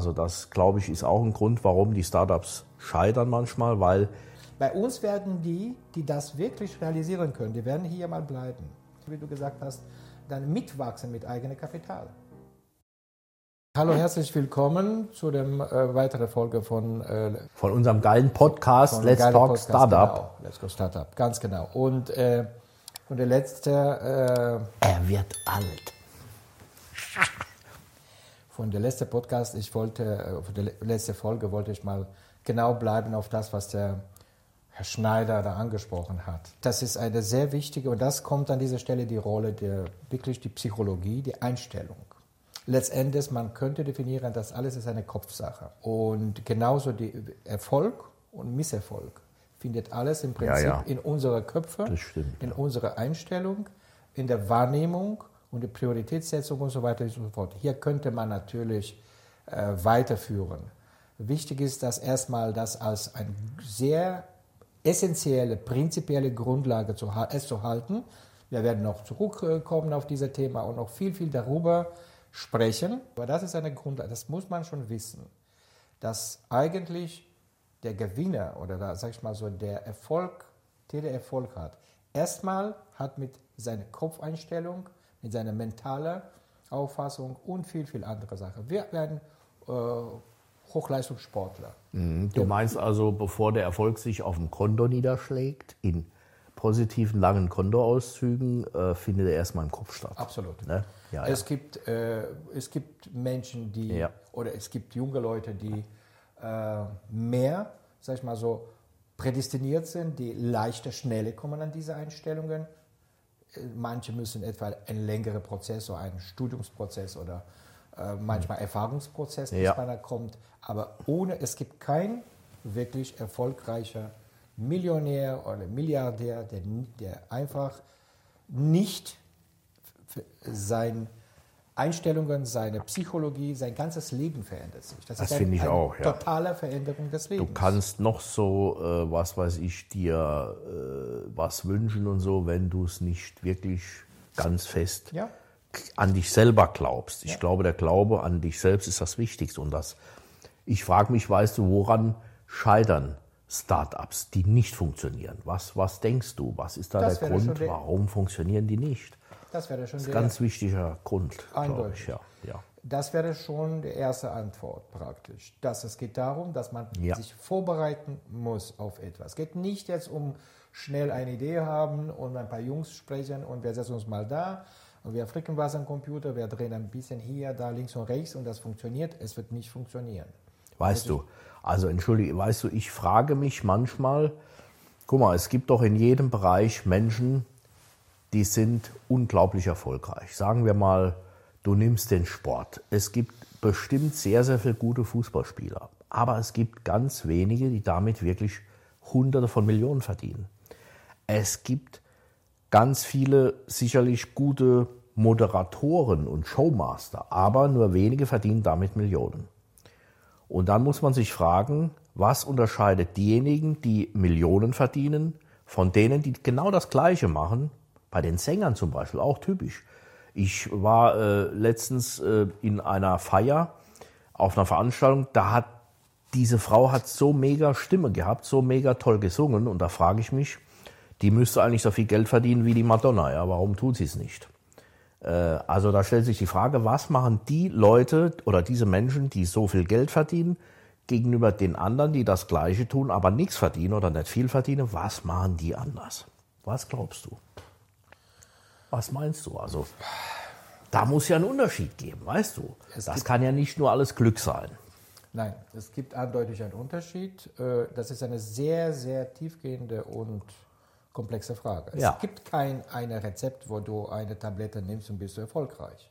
Also das, glaube ich, ist auch ein Grund, warum die Startups scheitern manchmal, weil bei uns werden die, die das wirklich realisieren können, die werden hier mal bleiben. Wie du gesagt hast, dann mitwachsen mit eigenem Kapital. Hallo, herzlich willkommen zu der äh, weiteren Folge von, äh, von unserem geilen Podcast Let's Talk Podcast, Startup. Genau. Let's Go Startup, ganz genau. Und, äh, und der letzte. Äh, er wird alt. Von der letzten Podcast, ich wollte, äh, von der letzten Folge wollte ich mal genau bleiben auf das, was der Herr Schneider da angesprochen hat. Das ist eine sehr wichtige, und das kommt an dieser Stelle die Rolle der wirklich die Psychologie, die Einstellung letztendlich, man könnte definieren, dass alles ist eine Kopfsache. Und genauso die Erfolg und Misserfolg findet alles im Prinzip ja, ja. in unserer Köpfe, in unserer Einstellung, in der Wahrnehmung und der Prioritätssetzung und so weiter und so fort. Hier könnte man natürlich äh, weiterführen. Wichtig ist, dass erstmal das als eine sehr essentielle, prinzipielle Grundlage zu, es zu halten. Wir werden noch zurückkommen auf dieses Thema und noch viel, viel darüber sprechen. Aber das ist eine Grundlage, das muss man schon wissen, dass eigentlich der Gewinner oder da, sag ich mal so, der Erfolg, der der Erfolg hat, erstmal hat mit seiner Kopfeinstellung, mit seiner mentalen Auffassung und viel, viel andere Sachen. Wir werden äh, Hochleistungssportler. Mhm. Du meinst also, bevor der Erfolg sich auf dem Konto niederschlägt, in positiven langen Kontoauszügen, äh, findet er erstmal im Kopf statt. Absolut. Ne? Ja, es, ja. Gibt, äh, es gibt Menschen, die, ja. oder es gibt junge Leute, die äh, mehr, sag ich mal so, prädestiniert sind, die leichter, schneller kommen an diese Einstellungen. Manche müssen etwa einen längeren Prozess, so einen Studiumsprozess oder äh, manchmal mhm. Erfahrungsprozess, bis man da kommt. Aber ohne, es gibt kein wirklich erfolgreicher Millionär oder Milliardär, der, der einfach nicht seine Einstellungen, seine Psychologie, sein ganzes Leben verändert sich. Das, das finde ich eine auch. Ja. Totale Veränderung des Lebens. Du kannst noch so, äh, was weiß ich, dir äh, was wünschen und so, wenn du es nicht wirklich ganz fest ja. an dich selber glaubst. Ich ja. glaube, der Glaube an dich selbst ist das Wichtigste. Und das, ich frage mich, weißt du, woran scheitern Startups, die nicht funktionieren? Was, was denkst du? Was ist da das der Grund? Warum funktionieren die nicht? Das wäre schon das ist ein ganz wichtiger Grund. Eindeutig. Ich, ja. Ja. Das wäre schon die erste Antwort praktisch. Dass es geht darum, dass man ja. sich vorbereiten muss auf etwas. Es geht nicht jetzt um schnell eine Idee haben und ein paar Jungs sprechen und wir setzen uns mal da und wir fricken was am Computer, wir drehen ein bisschen hier, da links und rechts und das funktioniert. Es wird nicht funktionieren. Weißt du, also entschuldige, weißt du, ich frage mich manchmal, guck mal, es gibt doch in jedem Bereich Menschen, die sind unglaublich erfolgreich. Sagen wir mal, du nimmst den Sport. Es gibt bestimmt sehr, sehr viele gute Fußballspieler. Aber es gibt ganz wenige, die damit wirklich Hunderte von Millionen verdienen. Es gibt ganz viele sicherlich gute Moderatoren und Showmaster, aber nur wenige verdienen damit Millionen. Und dann muss man sich fragen, was unterscheidet diejenigen, die Millionen verdienen, von denen, die genau das Gleiche machen, bei den Sängern zum Beispiel auch typisch. Ich war äh, letztens äh, in einer Feier auf einer Veranstaltung, da hat diese Frau hat so mega Stimme gehabt, so mega toll gesungen und da frage ich mich, die müsste eigentlich so viel Geld verdienen wie die Madonna, ja, warum tut sie es nicht? Äh, also da stellt sich die Frage, was machen die Leute oder diese Menschen, die so viel Geld verdienen, gegenüber den anderen, die das Gleiche tun, aber nichts verdienen oder nicht viel verdienen, was machen die anders? Was glaubst du? Was meinst du? Also, da muss ja einen Unterschied geben, weißt du? Es das kann ja nicht nur alles Glück sein. Nein, es gibt eindeutig einen Unterschied. Äh, das ist eine sehr, sehr tiefgehende und komplexe Frage. Es ja. gibt kein eine Rezept, wo du eine Tablette nimmst und bist du erfolgreich.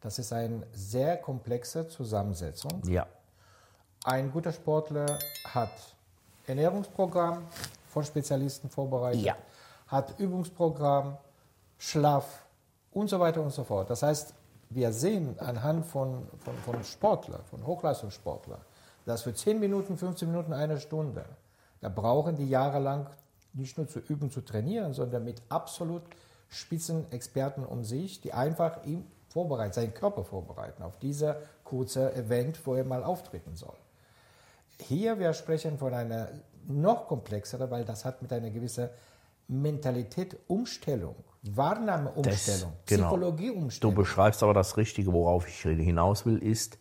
Das ist eine sehr komplexe Zusammensetzung. Ja. Ein guter Sportler hat Ernährungsprogramm von Spezialisten vorbereitet, ja. hat Übungsprogramm, Schlaf und so weiter und so fort. Das heißt, wir sehen anhand von, von, von Sportlern, von Hochleistungssportlern, dass für 10 Minuten, 15 Minuten, eine Stunde, da brauchen die jahrelang nicht nur zu üben, zu trainieren, sondern mit absolut Spitzenexperten um sich, die einfach ihm vorbereiten, seinen Körper vorbereiten auf dieser kurze Event, wo er mal auftreten soll. Hier, wir sprechen von einer noch komplexeren, weil das hat mit einer gewissen Mentalität, Umstellung, Wahrnahmeumstellung, genau. Psychologieumstellung. Du beschreibst aber das Richtige, worauf ich hinaus will, ist,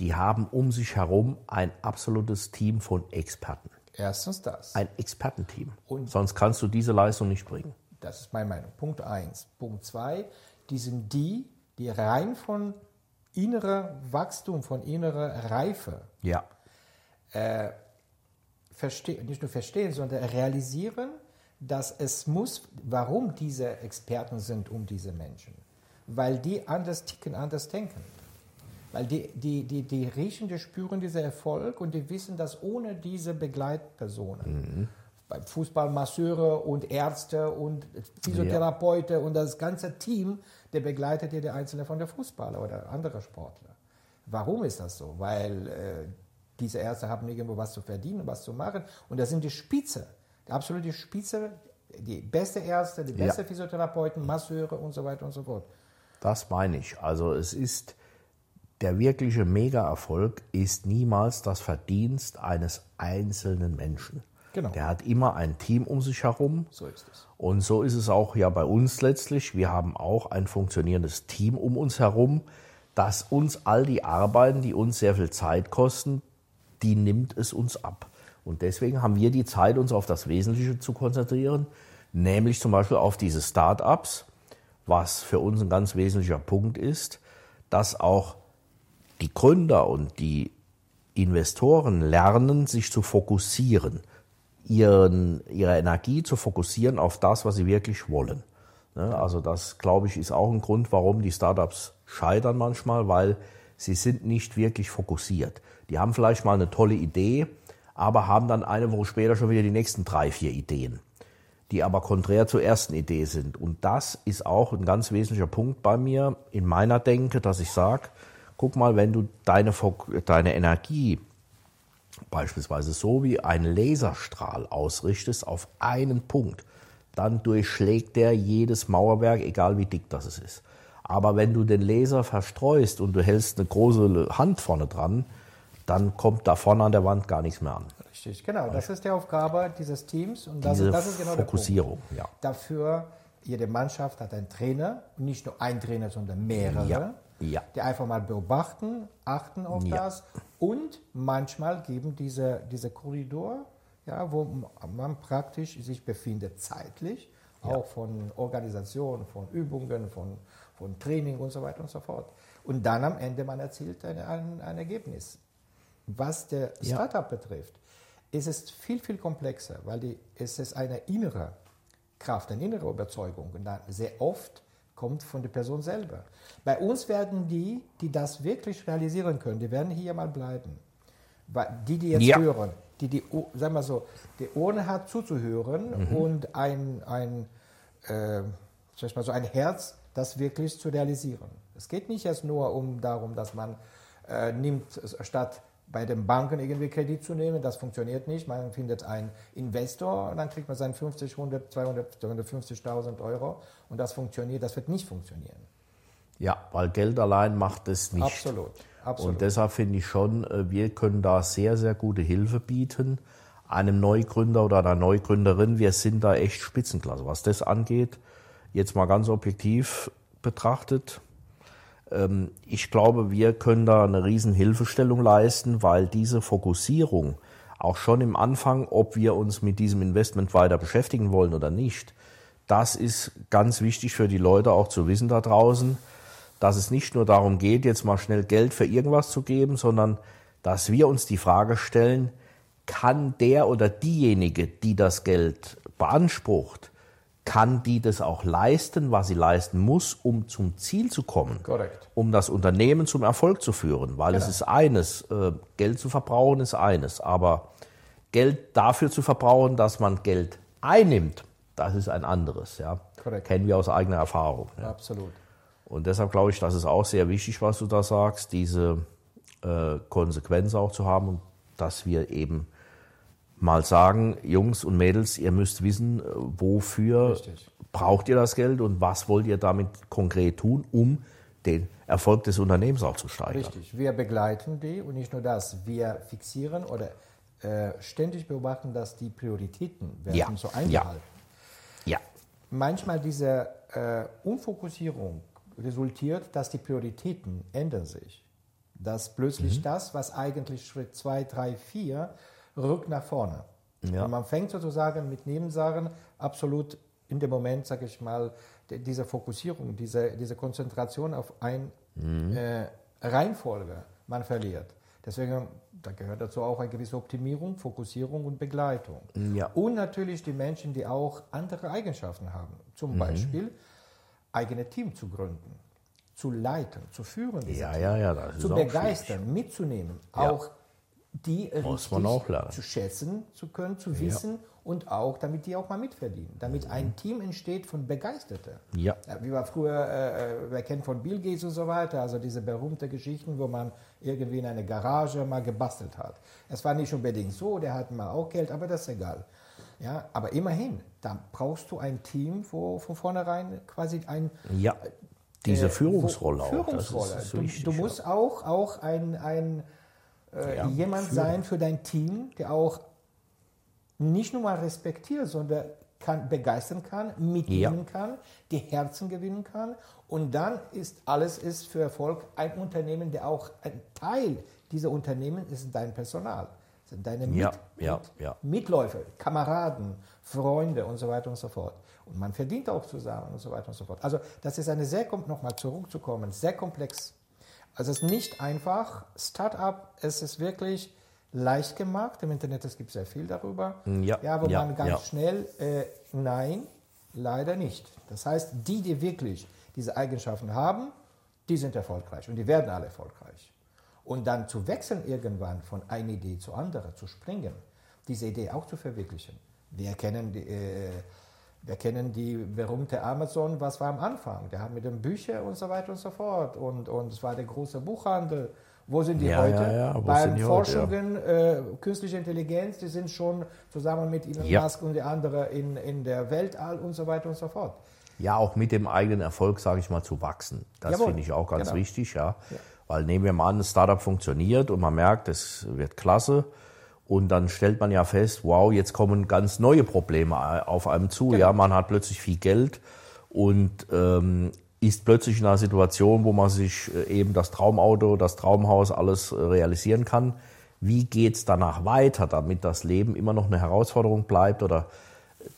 die haben um sich herum ein absolutes Team von Experten. Erstens das. Ein Expertenteam. Und- Sonst kannst du diese Leistung nicht bringen. Das ist meine Meinung. Punkt eins. Punkt zwei, die sind die, die rein von innerer Wachstum, von innerer Reife Ja. verstehen, nicht nur verstehen, sondern realisieren, dass es muss, warum diese Experten sind um diese Menschen. Weil die anders ticken, anders denken. Weil die, die, die, die riechen, die spüren diesen Erfolg und die wissen, dass ohne diese Begleitpersonen, beim Fußball Masseure und Ärzte und Physiotherapeuten und das ganze Team, der begleitet jede einzelne von der Fußballer oder andere Sportler. Warum ist das so? Weil äh, diese Ärzte haben irgendwo was zu verdienen, was zu machen und das sind die Spitze, die absolute Spitze, die beste Ärzte, die Ja. beste Physiotherapeuten, Masseure und so weiter und so fort. Das meine ich. Also es ist der wirkliche Mega-Erfolg ist niemals das Verdienst eines einzelnen Menschen. Genau. Der hat immer ein Team um sich herum. So ist es. Und so ist es auch ja bei uns letztlich. Wir haben auch ein funktionierendes Team um uns herum, das uns all die Arbeiten, die uns sehr viel Zeit kosten, die nimmt es uns ab. Und deswegen haben wir die Zeit, uns auf das Wesentliche zu konzentrieren, nämlich zum Beispiel auf diese Start-ups, was für uns ein ganz wesentlicher Punkt ist, dass auch die Gründer und die Investoren lernen, sich zu fokussieren, ihren, ihre Energie zu fokussieren auf das, was sie wirklich wollen. Ne, Also das, glaube ich, ist auch ein Grund, warum die Startups scheitern manchmal, weil sie sind nicht wirklich fokussiert. Die haben vielleicht mal eine tolle Idee, aber haben dann eine Woche später schon wieder die nächsten drei, vier Ideen, die aber konträr zur ersten Idee sind. Und das ist auch ein ganz wesentlicher Punkt bei mir in meiner Denke, dass ich sage, guck mal, wenn du deine, deine Energie beispielsweise so wie ein Laserstrahl ausrichtest auf einen Punkt, dann durchschlägt der jedes Mauerwerk, egal wie dick das ist. Aber wenn du den Laser verstreust und du hältst eine große Hand vorne dran, dann kommt da vorne an der Wand gar nichts mehr an. Richtig, genau. Das ist die Aufgabe dieses Teams und das, Diese ist, das ist genau der Fokussierung, Punkt. ja. Dafür, jede Mannschaft hat einen Trainer, nicht nur ein Trainer, sondern mehrere, Ja, ja. die einfach mal beobachten, achten auf das und manchmal geben diese, diese Korridor, ja, wo man praktisch sich befindet, zeitlich, auch von Organisation, von Übungen, von, von Training und so weiter und so fort. Und dann am Ende man erzielt ein, ein, ein Ergebnis. Was der Ja. Startup betrifft, ist es viel, viel komplexer, weil die, es ist eine innere Kraft, eine innere Überzeugung. Und dann sehr oft kommt von der Person selber. Bei uns werden die, die das wirklich realisieren können, die werden hier mal bleiben. Die, die jetzt Ja. hören, die, die, sagen wir so, die Ohren hat zuzuhören Mhm. und ein, ein, äh, mal so ein Herz, das wirklich zu realisieren. Es geht nicht erst nur um darum, dass man äh, nimmt, statt bei den Banken irgendwie Kredit zu nehmen, das funktioniert nicht. Man findet einen Investor und dann kriegt man seinen 50, 100, 200, 250.000 Euro und das funktioniert, das wird nicht funktionieren. Ja, weil Geld allein macht es nicht. Absolut, absolut. Und deshalb finde ich schon, äh, wir können da sehr, sehr gute Hilfe bieten. Einem Neugründer oder einer Neugründerin, wir sind da echt Spitzenklasse. Was das angeht, jetzt mal ganz objektiv betrachtet, ich glaube, wir können da eine riesen Hilfestellung leisten, weil diese Fokussierung auch schon im Anfang, ob wir uns mit diesem Investment weiter beschäftigen wollen oder nicht, das ist ganz wichtig für die Leute auch zu wissen da draußen, dass es nicht nur darum geht, jetzt mal schnell Geld für irgendwas zu geben, sondern dass wir uns die Frage stellen, kann der oder diejenige, die das Geld beansprucht, kann die das auch leisten, was sie leisten muss, um zum Ziel zu kommen? Korrekt. Um das Unternehmen zum Erfolg zu führen. Weil es ist eines, äh, Geld zu verbrauchen ist eines, aber Geld dafür zu verbrauchen, dass man Geld einnimmt, das ist ein anderes. Ja? Korrekt. Kennen wir aus eigener Erfahrung. Ja? Absolut. Und deshalb glaube ich, das ist auch sehr wichtig, was du da sagst, diese äh, Konsequenz auch zu haben und dass wir eben mal sagen, Jungs und Mädels, ihr müsst wissen, äh, wofür Richtig. braucht ihr das Geld und was wollt ihr damit konkret tun, um den Erfolg des Unternehmens auch zu steigern. Richtig, wir begleiten die und nicht nur das, wir fixieren oder äh, ständig beobachten, dass die Prioritäten werden Ja, so eingehalten. Ja, Manchmal diese äh, Unfokussierung resultiert, dass die Prioritäten ändern sich. Dass plötzlich Mhm. das, was eigentlich Schritt 2, 3, 4, rückt nach vorne. Ja. Und man fängt sozusagen mit Nebensachen absolut in dem Moment, sage ich mal, diese Fokussierung, diese, diese Konzentration auf ein Mhm. äh, Reihenfolge man verliert. Deswegen, da gehört dazu auch eine gewisse Optimierung, Fokussierung und Begleitung. Ja. Und natürlich die Menschen, die auch andere Eigenschaften haben. Zum Beispiel eigene Team zu gründen, zu leiten, zu führen. ja, Teams, ja, ja. Zu begeistern, mitzunehmen, Ja. auch die Muss richtig man zu schätzen zu können, zu wissen und auch, damit die auch mal mitverdienen. Damit ein Team entsteht von Begeisterten. Ja. Ja, wie war früher, äh, äh, wer kennt von Bill Gates und so weiter, also diese berühmte Geschichten, wo man irgendwie in einer Garage mal gebastelt hat. Es war nicht unbedingt so, der hatte mal auch Geld, aber das ist egal. Ja, aber immerhin, da brauchst du ein Team, wo von vornherein quasi ein Ja. Diese äh, Führungsrolle auch. Führungsrolle. Das ist du, wichtig, du ja. musst auch, auch ein, ein äh, Ja, jemand führen. sein für dein Team, der auch nicht nur mal respektiert, sondern kann, begeistern kann, mitnehmen kann, die Herzen gewinnen kann. Und dann ist alles ist für Erfolg ein Unternehmen, der auch ein Teil dieser Unternehmen ist dein Personal. Sind deine Ja, Mit, ja, ja. Mitläufer, Kameraden, Freunde und so weiter und so fort. Und man verdient auch zusammen und so weiter und so fort. Also das ist eine sehr, nochmal zurückzukommen, sehr komplex. Also es ist nicht einfach. Start-up, es ist wirklich leicht gemacht. Im Internet es gibt sehr viel darüber. Ja, ja wo ja, man ganz ja. schnell, äh, nein, leider nicht. Das heißt, die, die wirklich diese Eigenschaften haben, die sind erfolgreich und die werden alle erfolgreich. Und dann zu wechseln irgendwann von einer Idee zur anderen, zu springen, diese Idee auch zu verwirklichen. Wir kennen die, äh, wir kennen die berühmte Amazon, was war am Anfang? Der hat mit den Büchern und so weiter und so fort. Und, und es war der große Buchhandel. Wo sind die Ja, heute? ja, ja, Bei. Forschungen, äh, künstliche Intelligenz, die sind schon zusammen mit Elon. Musk und die anderen in, in der Weltall und so weiter und so fort. Ja, auch mit dem eigenen Erfolg, sage ich mal, zu wachsen. Das finde ich auch ganz genau. wichtig, ja. Weil nehmen wir mal an, ein Startup funktioniert und man merkt, es wird klasse. Und dann stellt man ja fest, wow, jetzt kommen ganz neue Probleme auf einem zu. Genau. Ja, man hat plötzlich viel Geld und ähm, ist plötzlich in einer Situation, wo man sich äh, eben das Traumauto, das Traumhaus, alles äh, realisieren kann. Wie geht's danach weiter, damit das Leben immer noch eine Herausforderung bleibt oder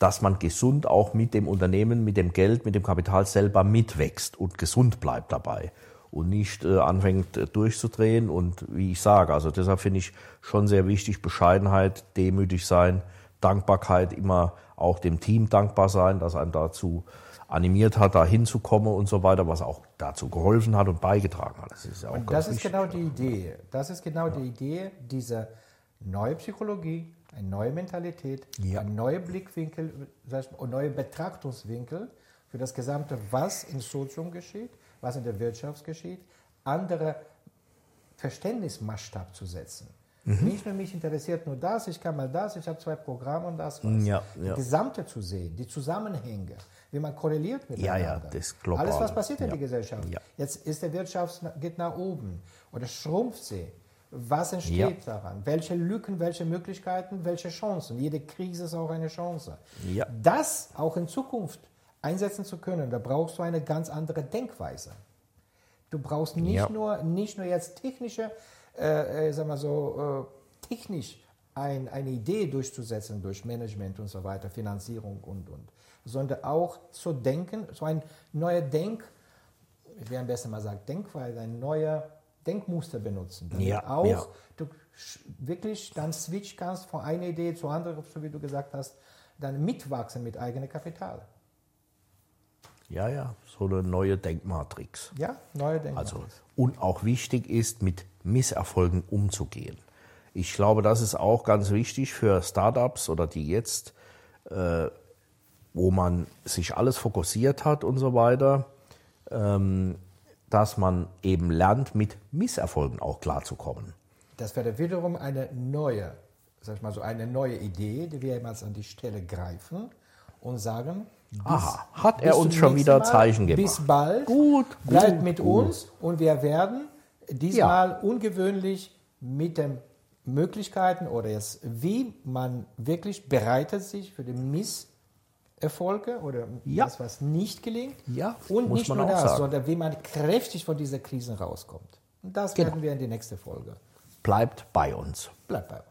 dass man gesund auch mit dem Unternehmen, mit dem Geld, mit dem Kapital selber mitwächst und gesund bleibt dabei und nicht äh, anfängt äh, durchzudrehen. Und wie ich sage, also deshalb finde ich schon sehr wichtig, Bescheidenheit, demütig sein, Dankbarkeit, immer auch dem Team dankbar sein, dass einen dazu animiert hat, da hinzukommen und so weiter, was auch dazu geholfen hat und beigetragen hat. Das ist ja auch Und ganz das ist wichtig. genau die Idee. Das ist genau die Idee dieser neue Psychologie, eine neue Mentalität, Ja. ein neuer Blickwinkel, ein neuer Betrachtungswinkel für das Gesamte, was im Sozium geschieht, was in der Wirtschaft geschieht, andere Verständnismaßstab zu setzen. Mhm. Nicht nur mich interessiert nur das, ich kann mal das, ich habe zwei Programme und das was. Ja, Die ja. Gesamte zu sehen, die Zusammenhänge, wie man korreliert Ja, miteinander. ja, das Globale. Alles, was passiert in Ja. der Gesellschaft. Ja. Jetzt ist der Wirtschaft geht nach oben oder schrumpft sie. Was entsteht daran? Welche Lücken, welche Möglichkeiten, welche Chancen? Jede Krise ist auch eine Chance. Ja. Das auch in Zukunft einsetzen zu können, da brauchst du eine ganz andere Denkweise. Du brauchst nicht, Ja. nur, nicht nur jetzt technische, äh, äh, sag mal so, äh, technisch ein, eine Idee durchzusetzen durch Management und so weiter, Finanzierung und, und, sondern auch zu denken, so ein neuer Denk, ich wäre am besten mal sagen, Denkweise, ein neuer Denkmuster benutzen. Damit Ja, auch ja. du wirklich dann switch kannst von einer Idee zur anderen, so wie du gesagt hast, dann mitwachsen mit eigenem Kapital. Ja, ja, so eine neue Denkmatrix. Ja, neue Denkweise. Also, und auch wichtig ist, mit Misserfolgen umzugehen. Ich glaube, das ist auch ganz wichtig für Startups oder die jetzt, äh, wo man sich alles fokussiert hat und so weiter, ähm, dass man eben lernt, mit Misserfolgen auch klarzukommen. Das wäre wiederum eine neue, sag ich mal so, eine neue Idee, die wir jemals an die Stelle greifen und sagen, Aha, hat er uns schon wieder Mal. Zeichen gemacht. Bis bald. Gut, Bleibt gut, mit gut. uns und wir werden diesmal ungewöhnlich mit den Möglichkeiten oder jetzt, wie man wirklich bereitet sich für die Misserfolge oder Ja. das, was nicht gelingt. Ja, und nicht nur das, sagen. sondern wie man kräftig von dieser Krise rauskommt. Und das Genau. werden wir in die nächste Folge. Bleibt bei uns. Bleibt bei uns.